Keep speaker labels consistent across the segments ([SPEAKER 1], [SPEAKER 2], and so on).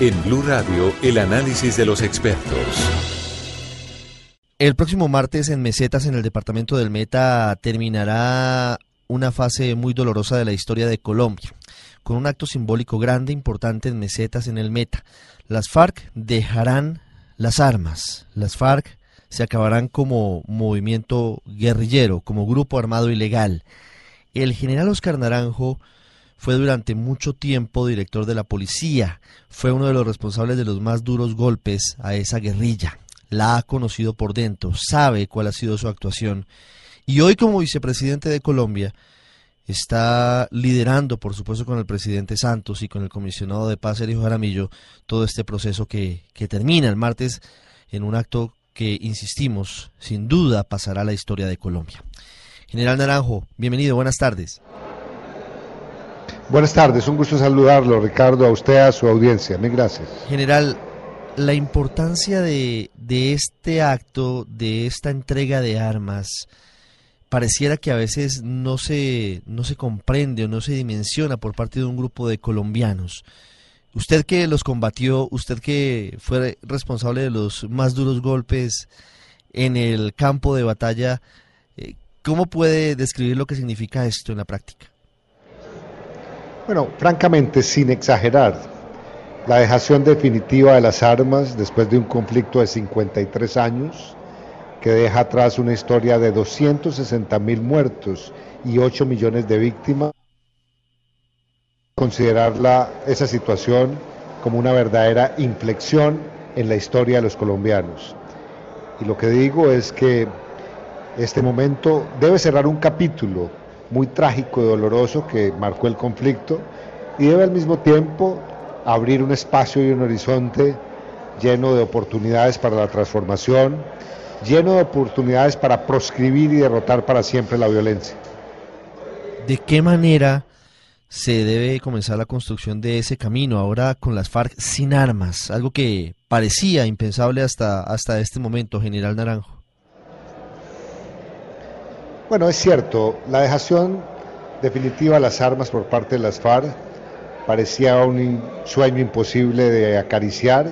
[SPEAKER 1] En Blue Radio, el análisis de los expertos.
[SPEAKER 2] El próximo martes en Mesetas, en el departamento del Meta, terminará una fase muy dolorosa de la historia de Colombia, con un acto simbólico grande, importante en Mesetas, en el Meta. Las FARC dejarán las armas. Las FARC se acabarán como movimiento guerrillero, como grupo armado ilegal. El general Oscar Naranjo fue durante mucho tiempo director de la policía, fue uno de los responsables de los más duros golpes a esa guerrilla, la ha conocido por dentro, sabe cuál ha sido su actuación y hoy como vicepresidente de Colombia está liderando, por supuesto, con el presidente Santos y con el comisionado de paz, Sergio Jaramillo, todo este proceso que, que termina el martes en un acto que, insistimos, sin duda pasará a la historia de Colombia. General Naranjo, bienvenido, buenas tardes.
[SPEAKER 3] Buenas tardes, un gusto saludarlo, Ricardo, a usted, a su audiencia. Mil gracias.
[SPEAKER 2] General, la importancia de, de este acto, de esta entrega de armas, pareciera que a veces no se, no se comprende o no se dimensiona por parte de un grupo de colombianos. Usted que los combatió, usted que fue responsable de los más duros golpes en el campo de batalla, eh, ¿cómo puede describir lo que significa esto en la práctica?
[SPEAKER 3] Bueno, francamente, sin exagerar, la dejación definitiva de las armas después de un conflicto de 53 años que deja atrás una historia de 260 mil muertos y 8 millones de víctimas. Considerarla esa situación como una verdadera inflexión en la historia de los colombianos. Y lo que digo es que este momento debe cerrar un capítulo muy trágico y doloroso que marcó el conflicto y debe al mismo tiempo abrir un espacio y un horizonte lleno de oportunidades para la transformación, lleno de oportunidades para proscribir y derrotar para siempre la violencia.
[SPEAKER 2] ¿De qué manera se debe comenzar la construcción de ese camino ahora con las FARC sin armas? Algo que parecía impensable hasta, hasta este momento, General Naranjo.
[SPEAKER 3] Bueno, es cierto, la dejación definitiva de las armas por parte de las FARC parecía un sueño imposible de acariciar,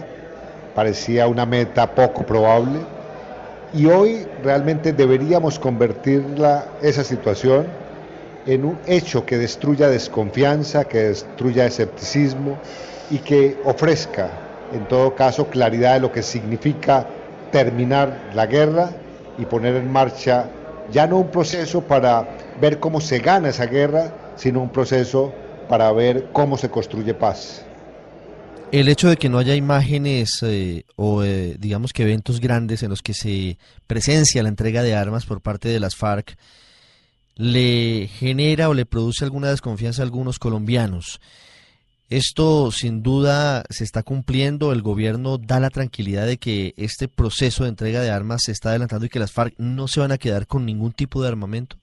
[SPEAKER 3] parecía una meta poco probable y hoy realmente deberíamos convertirla, esa situación, en un hecho que destruya desconfianza, que destruya escepticismo y que ofrezca, en todo caso, claridad de lo que significa terminar la guerra y poner en marcha ya no un proceso para ver cómo se gana esa guerra, sino un proceso para ver cómo se construye paz.
[SPEAKER 2] El hecho de que no haya imágenes eh, o eh, digamos que eventos grandes en los que se presencia la entrega de armas por parte de las FARC le genera o le produce alguna desconfianza a algunos colombianos. Esto sin duda se está cumpliendo, el gobierno da la tranquilidad de que este proceso de entrega de armas se está adelantando y que las FARC no se van a quedar con ningún tipo de armamento.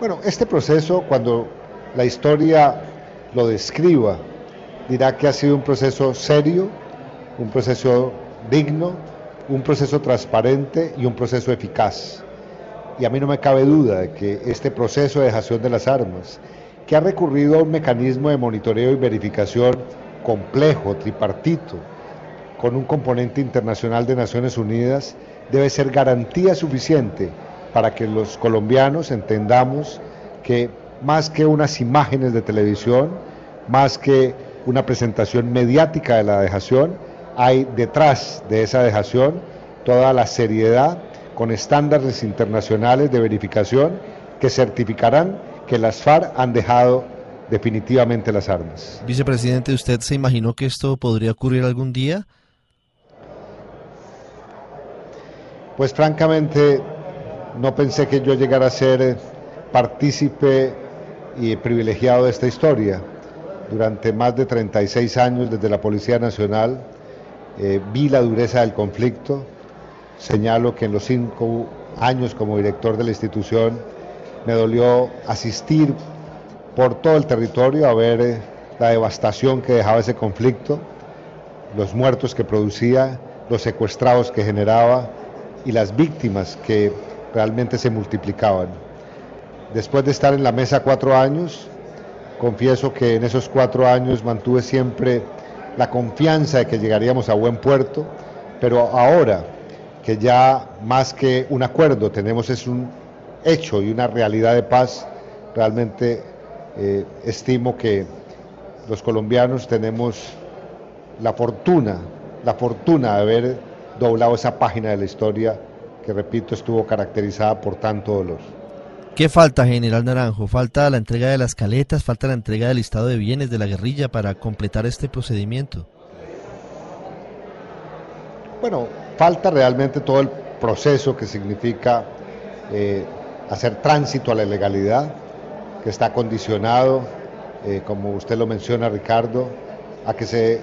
[SPEAKER 3] Bueno, este proceso cuando la historia lo describa, dirá que ha sido un proceso serio, un proceso digno, un proceso transparente y un proceso eficaz. Y a mí no me cabe duda de que este proceso de dejación de las armas, que ha recurrido a un mecanismo de monitoreo y verificación complejo, tripartito, con un componente internacional de Naciones Unidas, debe ser garantía suficiente para que los colombianos entendamos que más que unas imágenes de televisión, más que una presentación mediática de la dejación, hay detrás de esa dejación toda la seriedad con estándares internacionales de verificación que certificarán que las FARC han dejado definitivamente las armas.
[SPEAKER 2] Vicepresidente, ¿usted se imaginó que esto podría ocurrir algún día?
[SPEAKER 3] Pues francamente no pensé que yo llegara a ser partícipe y privilegiado de esta historia. Durante más de 36 años desde la Policía Nacional eh, vi la dureza del conflicto. Señalo que en los cinco años como director de la institución me dolió asistir por todo el territorio a ver eh, la devastación que dejaba ese conflicto, los muertos que producía, los secuestrados que generaba y las víctimas que realmente se multiplicaban. Después de estar en la mesa cuatro años, Confieso que en esos cuatro años mantuve siempre la confianza de que llegaríamos a buen puerto, pero ahora que ya más que un acuerdo tenemos es un hecho y una realidad de paz, realmente eh, estimo que los colombianos tenemos la fortuna, la fortuna de haber doblado esa página de la historia que, repito, estuvo caracterizada por tanto dolor.
[SPEAKER 2] ¿Qué falta, General Naranjo? ¿Falta la entrega de las caletas? ¿Falta la entrega del listado de bienes de la guerrilla para completar este procedimiento?
[SPEAKER 3] Bueno, falta realmente todo el proceso que significa eh, hacer tránsito a la legalidad, que está condicionado, eh, como usted lo menciona, Ricardo, a que se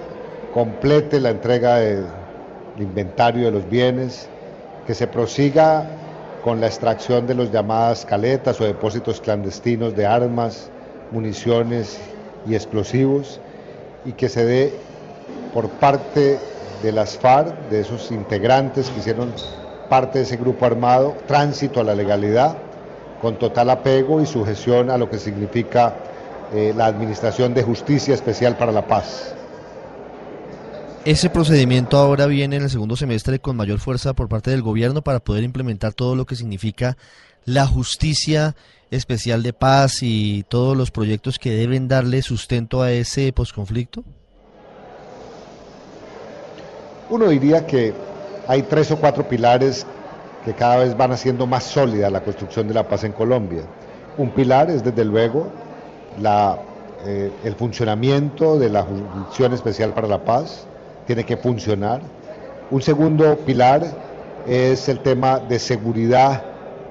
[SPEAKER 3] complete la entrega del inventario de los bienes, que se prosiga con la extracción de los llamadas caletas o depósitos clandestinos de armas, municiones y explosivos, y que se dé por parte de las FARC, de esos integrantes que hicieron parte de ese grupo armado, tránsito a la legalidad, con total apego y sujeción a lo que significa eh, la Administración de Justicia Especial para la Paz.
[SPEAKER 2] Ese procedimiento ahora viene en el segundo semestre con mayor fuerza por parte del gobierno para poder implementar todo lo que significa la justicia especial de paz y todos los proyectos que deben darle sustento a ese posconflicto?
[SPEAKER 3] Uno diría que hay tres o cuatro pilares que cada vez van haciendo más sólida la construcción de la paz en Colombia. Un pilar es desde luego eh, el funcionamiento de la Jurisdicción Especial para la Paz, tiene que funcionar. Un segundo pilar es el tema de seguridad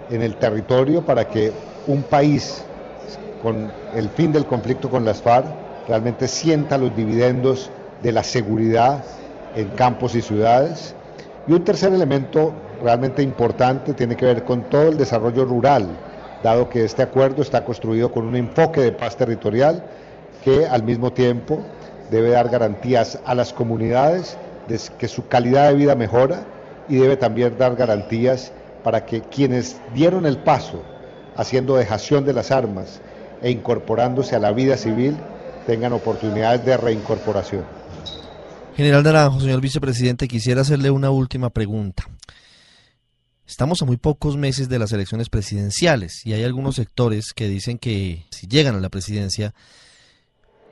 [SPEAKER 3] en el territorio para que un país con el fin del conflicto con las FARC realmente sienta los dividendos de la seguridad en campos y ciudades. Y un tercer elemento realmente importante tiene que ver con todo el desarrollo rural, dado que este acuerdo está construido con un enfoque de paz territorial que al mismo tiempo debe dar garantías a las comunidades de que su calidad de vida mejora y debe también dar garantías para que quienes dieron el paso haciendo dejación de las armas e incorporándose a la vida civil tengan oportunidades de reincorporación.
[SPEAKER 2] General Naranjo, señor vicepresidente, quisiera hacerle una última pregunta. Estamos a muy pocos meses de las elecciones presidenciales y hay algunos sectores que dicen que si llegan a la presidencia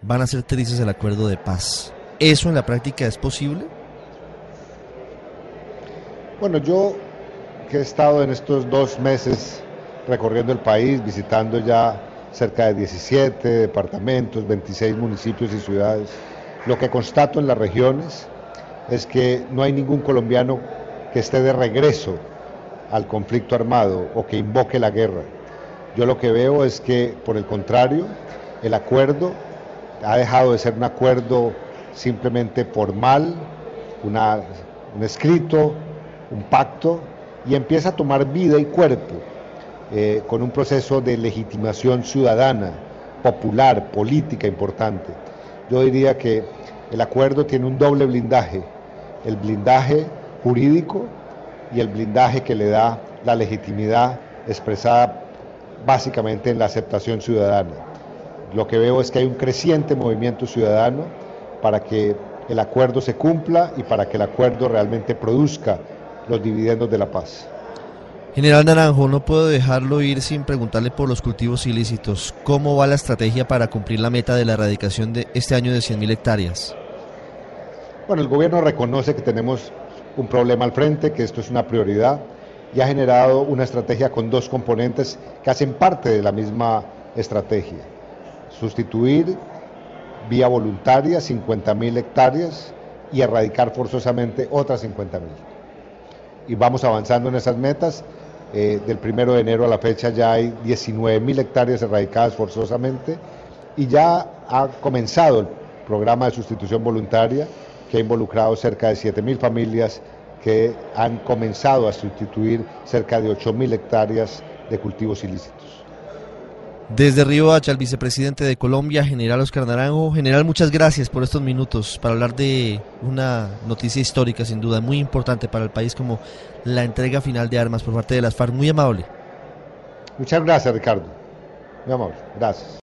[SPEAKER 2] van a ser tristes el acuerdo de paz. ¿Eso en la práctica es posible?
[SPEAKER 3] Bueno, yo que he estado en estos dos meses recorriendo el país, visitando ya cerca de 17 departamentos, 26 municipios y ciudades, lo que constato en las regiones es que no hay ningún colombiano que esté de regreso al conflicto armado o que invoque la guerra. Yo lo que veo es que, por el contrario, el acuerdo ha dejado de ser un acuerdo simplemente formal, un escrito, un pacto, y empieza a tomar vida y cuerpo eh, con un proceso de legitimación ciudadana, popular, política importante. Yo diría que el acuerdo tiene un doble blindaje, el blindaje jurídico y el blindaje que le da la legitimidad expresada básicamente en la aceptación ciudadana. Lo que veo es que hay un creciente movimiento ciudadano para que el acuerdo se cumpla y para que el acuerdo realmente produzca los dividendos de la paz.
[SPEAKER 2] General Naranjo, no puedo dejarlo ir sin preguntarle por los cultivos ilícitos. ¿Cómo va la estrategia para cumplir la meta de la erradicación de este año de 100.000 hectáreas?
[SPEAKER 3] Bueno, el gobierno reconoce que tenemos un problema al frente, que esto es una prioridad y ha generado una estrategia con dos componentes que hacen parte de la misma estrategia. Sustituir vía voluntaria 50.000 hectáreas y erradicar forzosamente otras 50.000. Y vamos avanzando en esas metas eh, del primero de enero a la fecha ya hay 19 mil hectáreas erradicadas forzosamente y ya ha comenzado el programa de sustitución voluntaria que ha involucrado cerca de 7 mil familias que han comenzado a sustituir cerca de 8 mil hectáreas de cultivos ilícitos.
[SPEAKER 2] Desde Río Hacha, el vicepresidente de Colombia, general Oscar Naranjo. General, muchas gracias por estos minutos para hablar de una noticia histórica, sin duda, muy importante para el país, como la entrega final de armas por parte de las FARC. Muy amable.
[SPEAKER 3] Muchas gracias, Ricardo. Muy amable. Gracias.